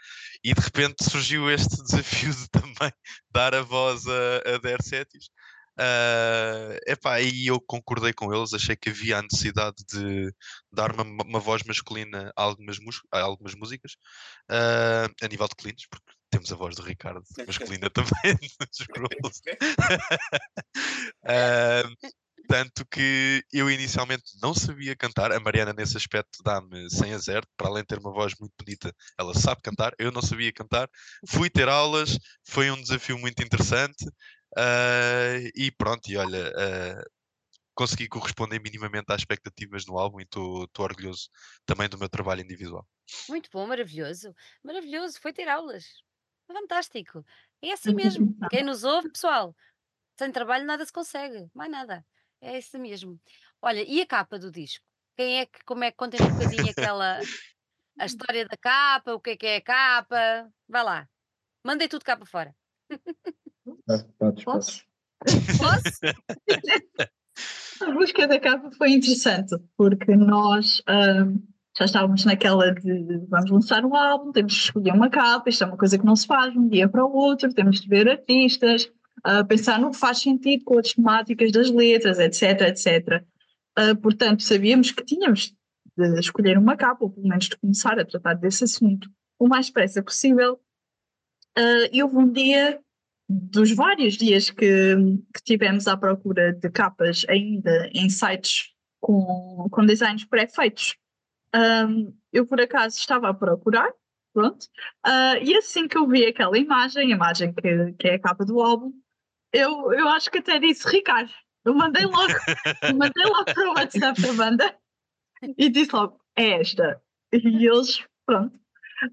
e de repente surgiu este desafio de também dar a voz a, a Der Setis. Uh, epá, e eu concordei com eles, achei que havia a necessidade de dar uma, uma voz masculina a algumas, a algumas músicas, uh, a nível de clientes, porque temos a voz do Ricardo masculina também nos uh, Tanto que eu inicialmente não sabia cantar. A Mariana, nesse aspecto, dá-me 100 a 0. Para além de ter uma voz muito bonita, ela sabe cantar. Eu não sabia cantar. Fui ter aulas, foi um desafio muito interessante. Uh, e pronto, e olha, uh, consegui corresponder minimamente às expectativas no álbum e estou orgulhoso também do meu trabalho individual. Muito bom, maravilhoso. Maravilhoso, foi ter aulas. Fantástico. É assim mesmo. Quem nos ouve, pessoal, sem trabalho nada se consegue, mais nada. É isso mesmo. Olha, e a capa do disco? Quem é que, como é que conta um bocadinho aquela, a história da capa, o que é que é a capa? Vá lá. Mandei tudo cá para fora. Podes, posso? Posso? a busca da capa foi interessante, porque nós um, já estávamos naquela de vamos lançar um álbum, temos de escolher uma capa, isto é uma coisa que não se faz de um dia para o outro, temos de ver artistas, uh, pensar no que faz sentido com as temáticas das letras, etc, etc. Uh, portanto, sabíamos que tínhamos de escolher uma capa, ou pelo menos de começar a tratar desse assunto o mais depressa possível. Uh, e houve um dia, dos vários dias que, que tivemos à procura de capas ainda em sites com, com designs pré-feitos, um, eu por acaso estava a procurar, pronto, uh, e assim que eu vi aquela imagem, a imagem que, que é a capa do álbum, eu, eu acho que até disse, Ricardo, eu mandei logo, mandei logo para o WhatsApp da banda e disse logo, é esta. E eles, pronto,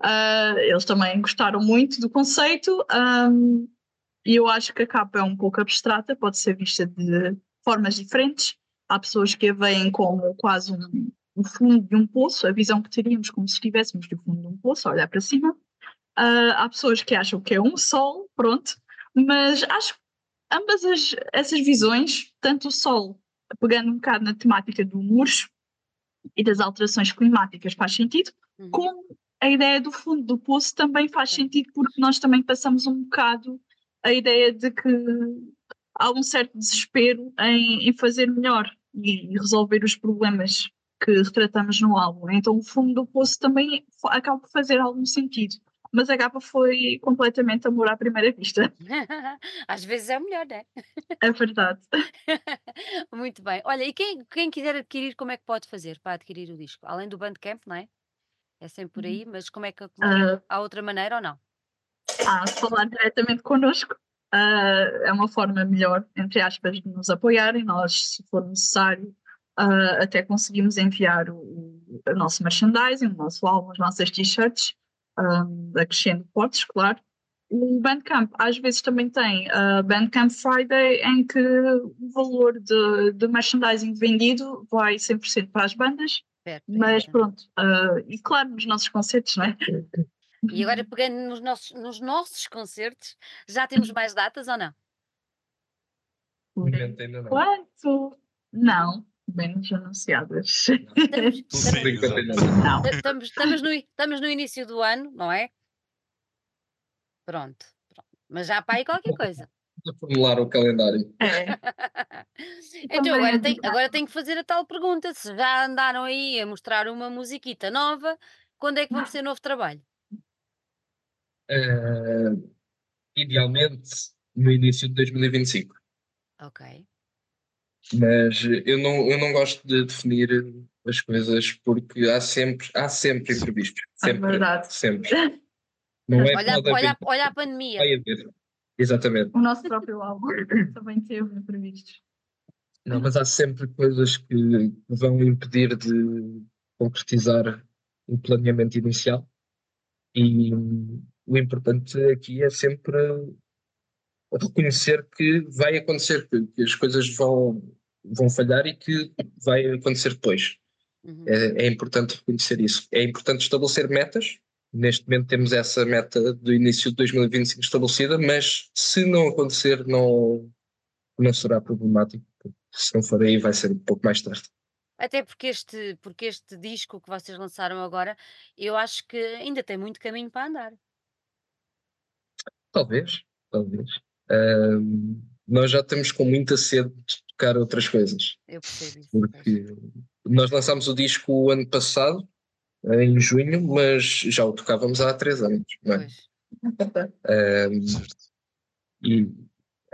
uh, eles também gostaram muito do conceito um, e eu acho que a capa é um pouco abstrata, pode ser vista de formas diferentes. Há pessoas que a veem como quase um, um fundo de um poço, a visão que teríamos como se estivéssemos no fundo de um poço, a olhar para cima. Uh, há pessoas que acham que é um sol, pronto, mas acho ambas as, essas visões, tanto o Sol, pegando um bocado na temática do murcho e das alterações climáticas, faz sentido, uhum. como a ideia do fundo do poço também faz sentido, porque nós também passamos um bocado a ideia de que há um certo desespero em, em fazer melhor e, e resolver os problemas que retratamos no álbum. Então, o fundo do poço também acaba por fazer algum sentido mas a capa foi completamente amor à primeira vista. Às vezes é o melhor, não é? É verdade. Muito bem. Olha, e quem, quem quiser adquirir, como é que pode fazer para adquirir o disco? Além do Bandcamp, não é? É sempre por aí, mas como é que uh, há outra maneira ou não? Ah, falar diretamente connosco uh, é uma forma melhor, entre aspas, de nos apoiarem. Nós, se for necessário, uh, até conseguimos enviar o, o, o, nosso merchandising, o nosso álbum, as nossas t-shirts, um, acrescendo potes, claro. O Bandcamp às vezes também tem a uh, Bandcamp Friday, em que o valor de, de merchandising vendido vai 100% para as bandas, Certo, mas é. pronto, uh, e claro, nos nossos concertos, não é? E agora pegando nos nossos, nos nossos concertos, já temos mais datas ou não? Ainda não. Menos anunciadas. Estamos, estamos- estamos, estamos no, estamos no início do ano, não é? Pronto, pronto. Mas já para aí qualquer coisa. Vou formular o calendário. É. Então agora é tenho, agora tenho que fazer a tal pergunta: se já andaram aí a mostrar uma musiquita nova, quando é que vamos ter novo trabalho? Eh, idealmente no início de 2025. Ok. Mas eu não, eu não gosto de definir as coisas porque há sempre, há sempre imprevistos. É Sempre. verdade. Sempre. Não é Olha, olha, haver, olha a pandemia. vai haver. Exatamente. O nosso próprio álbum também teve imprevistos. Não, mas há sempre coisas que vão impedir de concretizar o planeamento inicial. E o importante aqui é sempre reconhecer que vai acontecer, que, as coisas vão, vão falhar e que vai acontecer depois. Uhum. É, é importante reconhecer isso. É importante estabelecer metas. Neste momento temos essa meta do início de 2025 estabelecida, mas se não acontecer, não, não será problemático. Se não for aí, vai ser um pouco mais tarde. Até porque este, porque este disco que vocês lançaram agora, eu acho que ainda tem muito caminho para andar. Talvez, talvez. Nós já estamos com muita sede de tocar outras coisas, Eu percebo isso. porque nós lançámos o disco o ano passado, em junho, mas já o tocávamos há três anos. Não é? Certo. e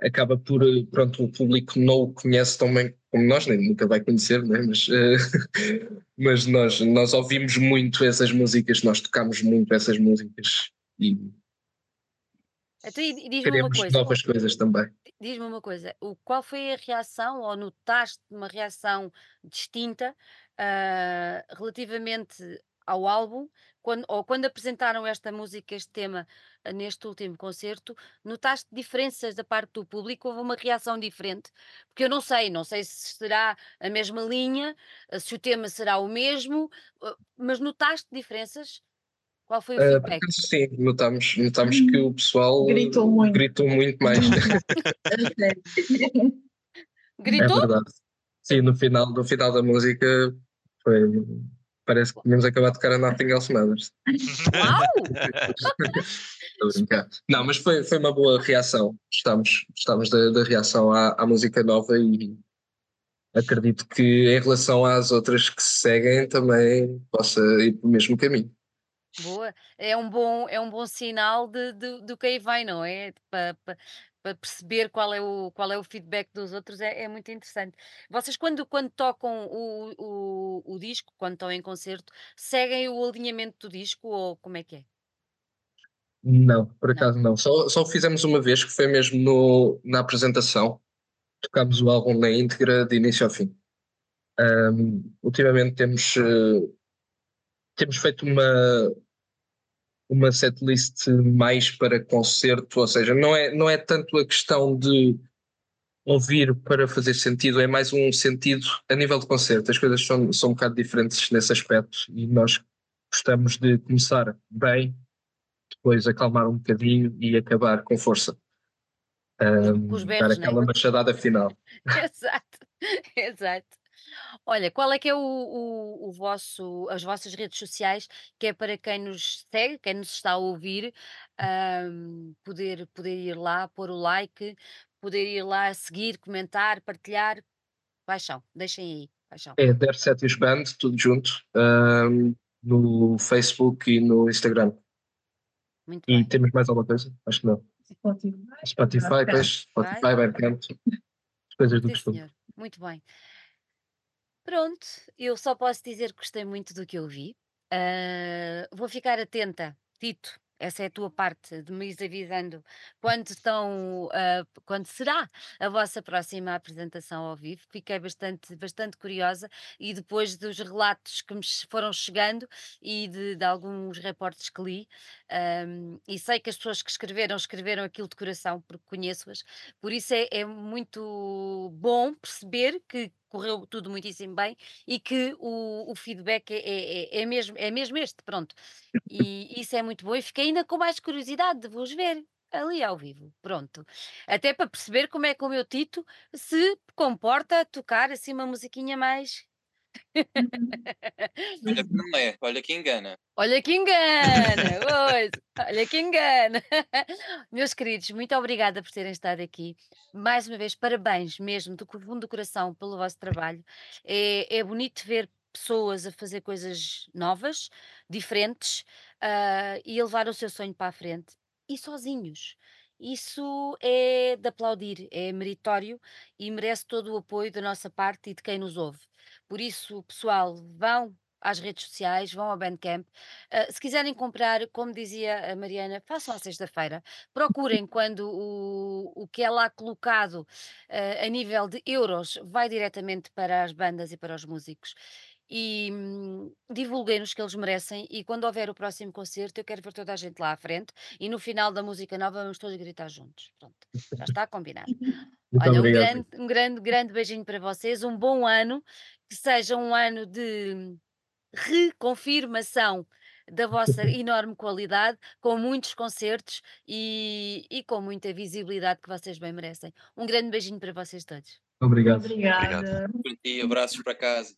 acaba por, pronto, o público não o conhece tão bem como nós, nem nunca vai conhecer, né? mas, eh, mas nós, nós ouvimos muito essas músicas, nós tocamos muito essas músicas e Então, diz-me uma coisa, novas coisas também. diz-me uma coisa, o, qual foi a reação, ou notaste uma reação distinta ah, relativamente ao álbum, quando, ou quando apresentaram esta música, este tema, ah, neste último concerto, notaste diferenças da parte do público? Houve uma reação diferente? Porque eu não sei, não sei se será a mesma linha, ah, se o tema será o mesmo, mas notaste diferenças? Qual foi o feedback? acaso, sim, notamos, notamos que o pessoal Gritou muito. gritou muito mais. É Gritou? verdade. Sim, no final, no final da música foi. Parece que tínhamos acabado de tocar a Nothing Else Matters. Uau! Não, mas foi, foi uma boa reação. Gostamos, gostamos da, da reação à, à música nova e acredito que em relação às outras que se seguem também possa ir pelo mesmo caminho. Boa, é um bom, é um bom sinal de, de- do que aí vem, não é? Para perceber qual é o, qual é o feedback dos outros é, é muito interessante. Vocês, quando, quando tocam o, o, o disco, quando estão em concerto, seguem o alinhamento do disco ou como é que é? Não, por acaso não. Só, só o fizemos uma vez, que foi mesmo no, na apresentação. Tocámos o álbum na íntegra, de início ao fim. Ahm, ultimamente temos, eh, temos feito uma, uma setlist mais para concerto, ou seja, não é, não é tanto a questão de ouvir para fazer sentido, é mais um sentido a nível de concerto. As coisas são, são um bocado diferentes nesse aspecto e nós gostamos de começar bem, depois acalmar um bocadinho e acabar com força. Ahm, com dar berros, é? aquela machadada final. Exato, exato. Olha, qual é que é o, o, o vosso, as vossas redes sociais, que é para quem nos segue, quem nos está a ouvir, ahm, poder, poder ir lá, pôr o like, poder ir lá seguir, comentar, partilhar. Paixão, deixem aí, paixão. É Der Setius Band, tudo junto, ahm, no Facebook e no Instagram. Muito E bem. temos mais alguma coisa? Acho que não. Spotify, pois, Spotify, Bandcamp, as coisas do costume. senhor. Muito bem. Pronto, eu só posso dizer que gostei muito do que eu vi. Ah, vou ficar atenta, Tito, essa é a tua parte, de me ires avisando quando estão, ah, quando será a vossa próxima apresentação ao vivo. Fiquei bastante, bastante curiosa e depois dos relatos que me foram chegando e de, de alguns reportes que li, ahm, e sei que as pessoas que escreveram, escreveram aquilo de coração, porque conheço-as, por isso é, é muito bom perceber que correu tudo muitíssimo bem e que o, o feedback é, é, é é mesmo, é mesmo este, pronto. E isso é muito bom e fiquei ainda com mais curiosidade de vos ver ali ao vivo, pronto. Até para perceber como é que o meu Tito se comporta a tocar assim uma musiquinha mais. Olha que não é, olha que engana. Olha que engana! pois, olha que engana! Meus queridos, muito obrigada por terem estado aqui. Mais uma vez, parabéns mesmo, do fundo do coração, pelo vosso trabalho. É, é bonito ver pessoas a fazer coisas novas, diferentes, ah, e a levar o seu sonho para a frente, e sozinhos. Isso é de aplaudir, é meritório e merece todo o apoio da nossa parte e de quem nos ouve. Por isso, pessoal, vão às redes sociais, vão ao Bandcamp. Ah, se quiserem comprar, como dizia a Mariana, façam à sexta-feira. Procurem quando o, o que é lá colocado ah, a nível de euros vai diretamente para as bandas e para os músicos. E hum, divulguem-nos que eles merecem. E quando houver o próximo concerto, eu quero ver toda a gente lá à frente. E no final da música nova, vamos todos gritar juntos. Pronto, já está combinado. Muito Olha, um grande, um grande, grande beijinho para vocês, um bom ano, que seja um ano de reconfirmação da vossa enorme qualidade, com muitos concertos e, e com muita visibilidade que vocês bem merecem. Um grande beijinho para vocês todos. Obrigado. Obrigada. Por ti, abraços para casa.